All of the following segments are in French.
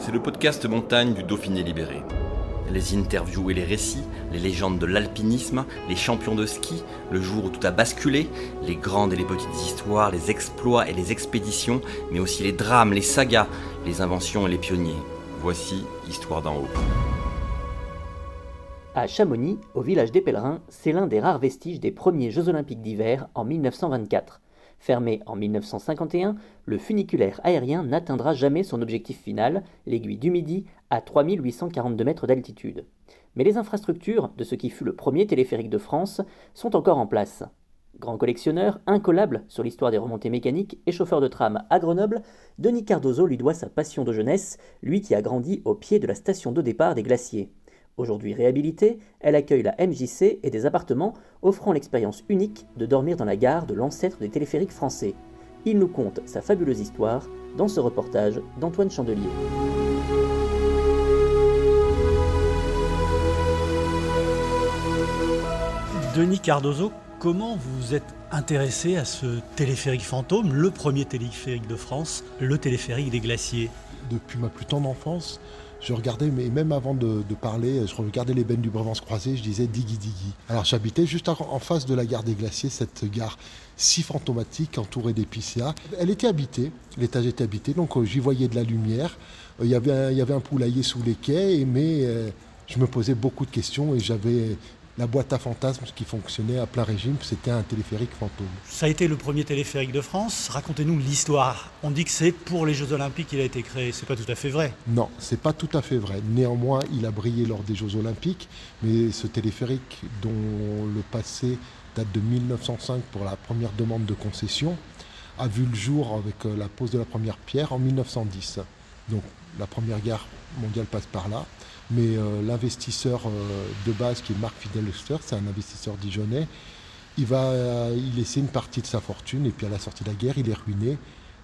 C'est le podcast montagne du Dauphiné libéré. Les interviews et les récits, les légendes de l'alpinisme, les champions de ski, le jour où tout a basculé, les grandes et les petites histoires, les exploits et les expéditions, mais aussi les drames, les sagas, les inventions et les pionniers. Voici Histoire d'en haut. À Chamonix, au village des pèlerins, c'est l'un des rares vestiges des premiers Jeux olympiques d'hiver en 1924. Fermé en 1951, le funiculaire aérien n'atteindra jamais son objectif final, l'aiguille du Midi, à 3842 mètres d'altitude. Mais les infrastructures de ce qui fut le premier téléphérique de France sont encore en place. Grand collectionneur, incollable sur l'histoire des remontées mécaniques et chauffeur de tram à Grenoble, Denis Cardozo lui doit sa passion de jeunesse, lui qui a grandi au pied de la station de départ des glaciers. Aujourd'hui réhabilitée, elle accueille la MJC et des appartements offrant l'expérience unique de dormir dans la gare de l'ancêtre des téléphériques français. Il nous conte sa fabuleuse histoire dans ce reportage d'Antoine Chandelier. Denis Cardozo, comment vous êtes intéressé à ce téléphérique fantôme, le premier téléphérique de France, le téléphérique des glaciers? Depuis ma plus tendre enfance, je regardais, mais même avant de, parler, je regardais les bennes du Brevance croisé, je disais diggy diggy. Alors j'habitais juste en face de la gare des glaciers, cette gare si fantomatique entourée d'épicéas. Elle était habitée, l'étage était habité, donc euh, j'y voyais de la lumière. Euh, Il y avait un, poulailler sous les quais, mais euh, je me posais beaucoup de questions et j'avais la boîte à fantasmes qui fonctionnait à plein régime, c'était un téléphérique fantôme. Ça a été le premier téléphérique de France. Racontez-nous l'histoire. On dit que c'est pour les Jeux Olympiques qu'il a été créé. C'est pas tout à fait vrai. Non, c'est pas tout à fait vrai. Néanmoins, il a brillé lors des Jeux Olympiques, mais ce téléphérique, dont le passé date de 1905 pour la première demande de concession, a vu le jour avec euh, la pose de la première pierre en 1910. Donc la première guerre mondiale passe par là, mais euh, l'investisseur euh, de base qui est Marc Fidelster, c'est un investisseur dijonnais, il va euh, y laisser une partie de sa fortune et puis à la sortie de la guerre, il est ruiné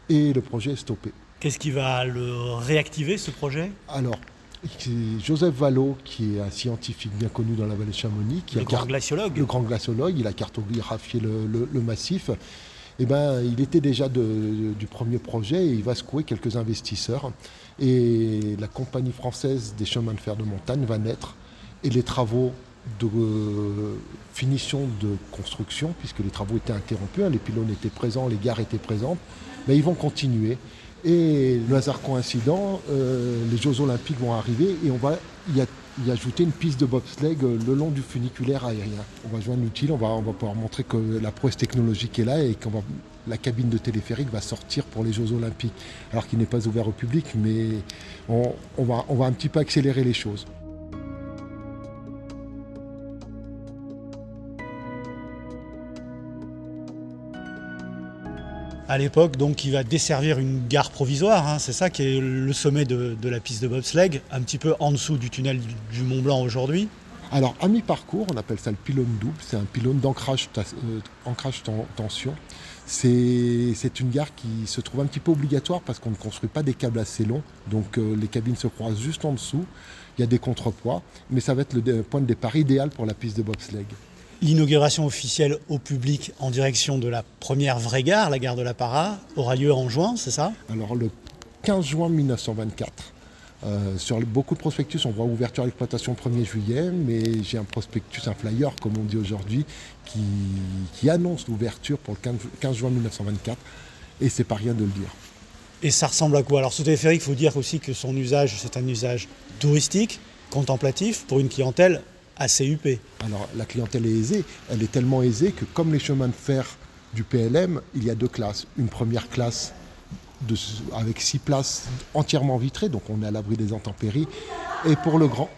et le projet est stoppé. Qu'est-ce qui va le réactiver, ce projet? Alors, Joseph Vallot, qui est un scientifique bien connu dans la vallée de Chamonix, qui Le a grand glaciologue. le grand glaciologue, il a cartographié le, le- le massif. Eh ben, il était déjà du premier projet et il va secouer quelques investisseurs. Et la compagnie française des chemins de fer de montagne va naître. Et les travaux de euh, finition de construction, puisque les travaux étaient interrompus, hein, les pylônes étaient présents, les gares étaient présentes, mais ils vont continuer. Et le hasard coïncident, euh, les Jeux Olympiques vont arriver et on va y, a- y ajouter une piste de bobsleigh euh, le long du funiculaire aérien. On va joindre l'utile, on va, on va pouvoir montrer que la prouesse technologique est là et que la cabine de téléphérique va sortir pour les Jeux Olympiques, alors qu'il n'est pas ouvert au public, mais on, va, on va un petit peu accélérer les choses. À l'époque, donc, il va desservir une gare provisoire. hein. C'est ça qui est le sommet de, la piste de bobsleigh, un petit peu en dessous du tunnel du, Mont Blanc aujourd'hui. Alors, à mi-parcours, on appelle ça le pylône double. C'est un pylône d'ancrage euh, tension. C'est une gare qui se trouve un petit peu obligatoire parce qu'on ne construit pas des câbles assez longs. Donc, euh, les cabines se croisent juste en dessous. Il y a des contrepoids, mais ça va être le point de départ idéal pour la piste de bobsleigh. L'inauguration officielle au public en direction de la première vraie gare, la gare de la Para, aura lieu en juin, c'est ça? Alors, le 15 juin 1924, euh, sur le- beaucoup de prospectus, on voit ouverture à l'exploitation 1er juillet, mais j'ai un prospectus, un flyer, comme on dit aujourd'hui, qui, qui annonce l'ouverture pour le 15, ju- 15 juin 1924, et c'est pas rien de le dire. Et ça ressemble à quoi? Alors ce téléphérique, il faut dire aussi que son usage, c'est un usage touristique, contemplatif, pour une clientèle assez. Alors, la clientèle est aisée, elle est tellement aisée que, comme les chemins de fer du PLM, il y a deux classes. Une première classe avec six places entièrement vitrées, donc on est à l'abri des intempéries, et pour le grand,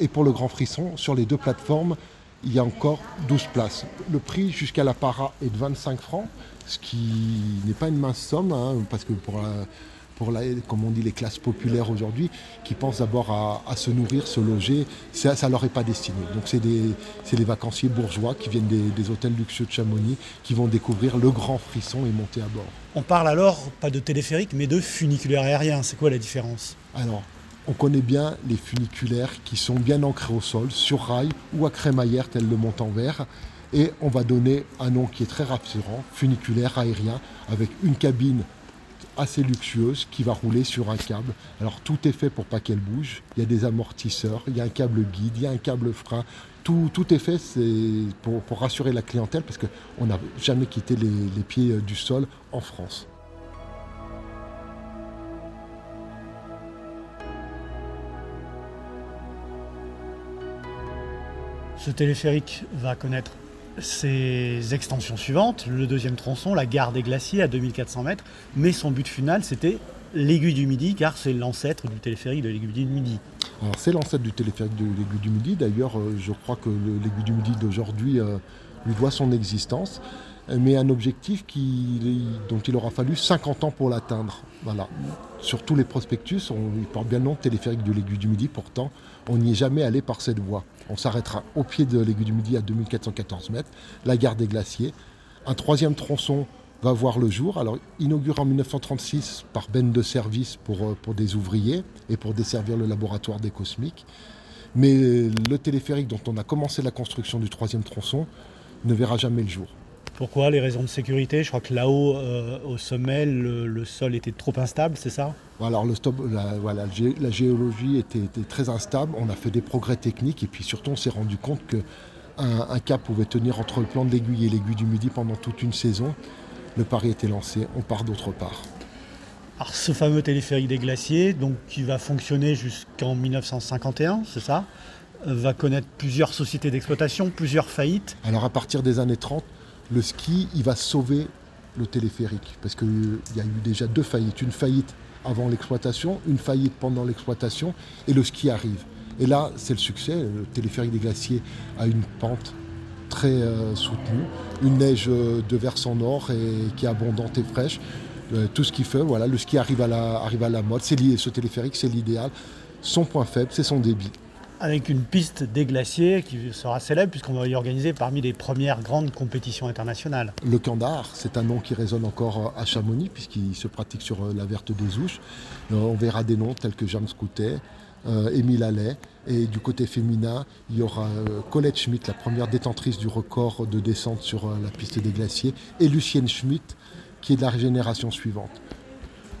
et pour le grand frisson, sur les deux plateformes, il y a encore 12 places. Le prix jusqu'à la para est de 25 francs, ce qui n'est pas une mince somme, hein, parce que pour la, pour la, comme on dit les classes populaires aujourd'hui, qui pensent d'abord à, se nourrir, se loger, ça ne leur est pas destiné. Donc c'est les vacanciers bourgeois qui viennent des, hôtels luxueux de Chamonix, qui vont découvrir le grand frisson et monter à bord. On parle alors pas de téléphérique, mais de funiculaire aérien. C'est quoi la différence? Alors, on connaît bien les funiculaires qui sont bien ancrés au sol, sur rail ou à crémaillère, tel le Montanvert. Et on va donner un nom qui est très rassurant, funiculaire aérien, avec une cabine assez luxueuse qui va rouler sur un câble. Alors tout est fait pour pas qu'elle bouge. Il y a des amortisseurs, il y a un câble guide, il y a un câble frein. Tout, tout est fait pour, rassurer la clientèle parce qu'on n'a jamais quitté les, les pieds euh, du sol en France. Ce téléphérique va connaître ses extensions suivantes, le deuxième tronçon, la gare des glaciers à 2400 mètres, mais son but final c'était l'aiguille du Midi, car c'est l'ancêtre du téléphérique de l'aiguille du Midi. Alors c'est l'ancêtre du téléphérique de l'aiguille du Midi, d'ailleurs euh, je crois que l'aiguille du Midi d'aujourd'hui euh, lui doit son existence, mais un objectif dont il aura fallu 50 ans pour l'atteindre. Sur tous les prospectus, on, il porte bien le nom téléphérique de l'aiguille du Midi, pourtant on n'y est jamais allé par cette voie. On s'arrêtera au pied de l'aiguille du Midi à 2414 mètres, la gare des glaciers. Un troisième tronçon va voir le jour, alors inauguré en 1936 par Ben de service pour, euh, pour des ouvriers et pour desservir le laboratoire des cosmiques. Mais le téléphérique dont on a commencé la construction du troisième tronçon ne verra jamais le jour. Pourquoi Les raisons de sécurité Je crois que là-haut, euh, au sommet, le, sol était trop instable, c'est ça? Alors le stop, la, voilà, la géologie était, très instable, on a fait des progrès techniques et puis surtout on s'est rendu compte qu'un un cap pouvait tenir entre le plan de l'aiguille et l'aiguille du midi pendant toute une saison. Le pari était lancé, on part d'autre part. Alors ce fameux téléphérique des glaciers, donc qui va fonctionner jusqu'en 1951, c'est ça? Va connaître plusieurs sociétés d'exploitation, plusieurs faillites. Alors à partir des années 30, le ski, il va sauver le téléphérique. Parce qu'il y a eu déjà deux faillites. Une faillite avant l'exploitation, une faillite pendant l'exploitation, et le ski arrive. Et là, c'est le succès. Le téléphérique des glaciers a une pente très euh, soutenue, une neige euh, de versant nord et qui est abondante et fraîche. Euh, tout ce qui fait, voilà, le ski arrive à la, mode. Ce téléphérique, c'est l'idéal. Son point faible, c'est son débit avec une piste des glaciers qui sera célèbre puisqu'on va y organiser parmi les premières grandes compétitions internationales. Le Candar, c'est un nom qui résonne encore à Chamonix puisqu'il se pratique sur euh, la verte des Ouches. Euh, on verra des noms tels que James Coutet, euh, Émile Allais. Et du côté féminin, il y aura Colette Schmidt, la première détentrice du record de descente sur la piste des glaciers, et Lucienne Schmidt, qui est de la génération suivante.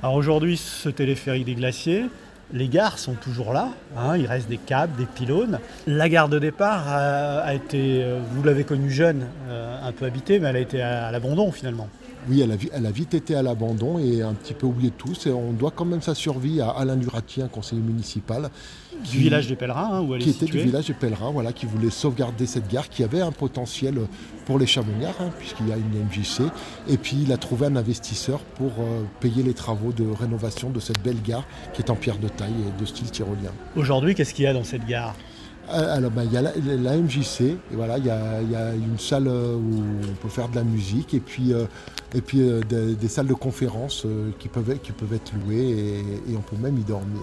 Alors aujourd'hui, ce téléphérique des glaciers, les gares sont toujours là, hein, il reste des câbles, des pylônes. La gare de départ a, été, euh, vous l'avez connue jeune, euh, un peu habitée, mais elle a été à l'abandon finalement. Oui, elle a, vite été à l'abandon et un petit peu oublié de tous. Et on doit quand même sa survie à Alain Duratien, conseiller municipal. du village des pèlerins, hein, où elle Qui était du village des pèlerins, voilà, qui voulait sauvegarder cette gare, qui avait un potentiel pour les Chamonniards, hein, puisqu'il y a une MJC. Et puis il a trouvé un investisseur pour euh, payer les travaux de rénovation de cette belle gare, qui est en pierre de taille et de style tyrolien. Aujourd'hui, qu'est-ce qu'il y a dans cette gare? Euh, alors, ben, il y a la, MJC, il y, a, une salle euh, où on peut faire de la musique, et puis, euh, des, salles de conférence qui, peuvent, être louées, et on peut même y dormir.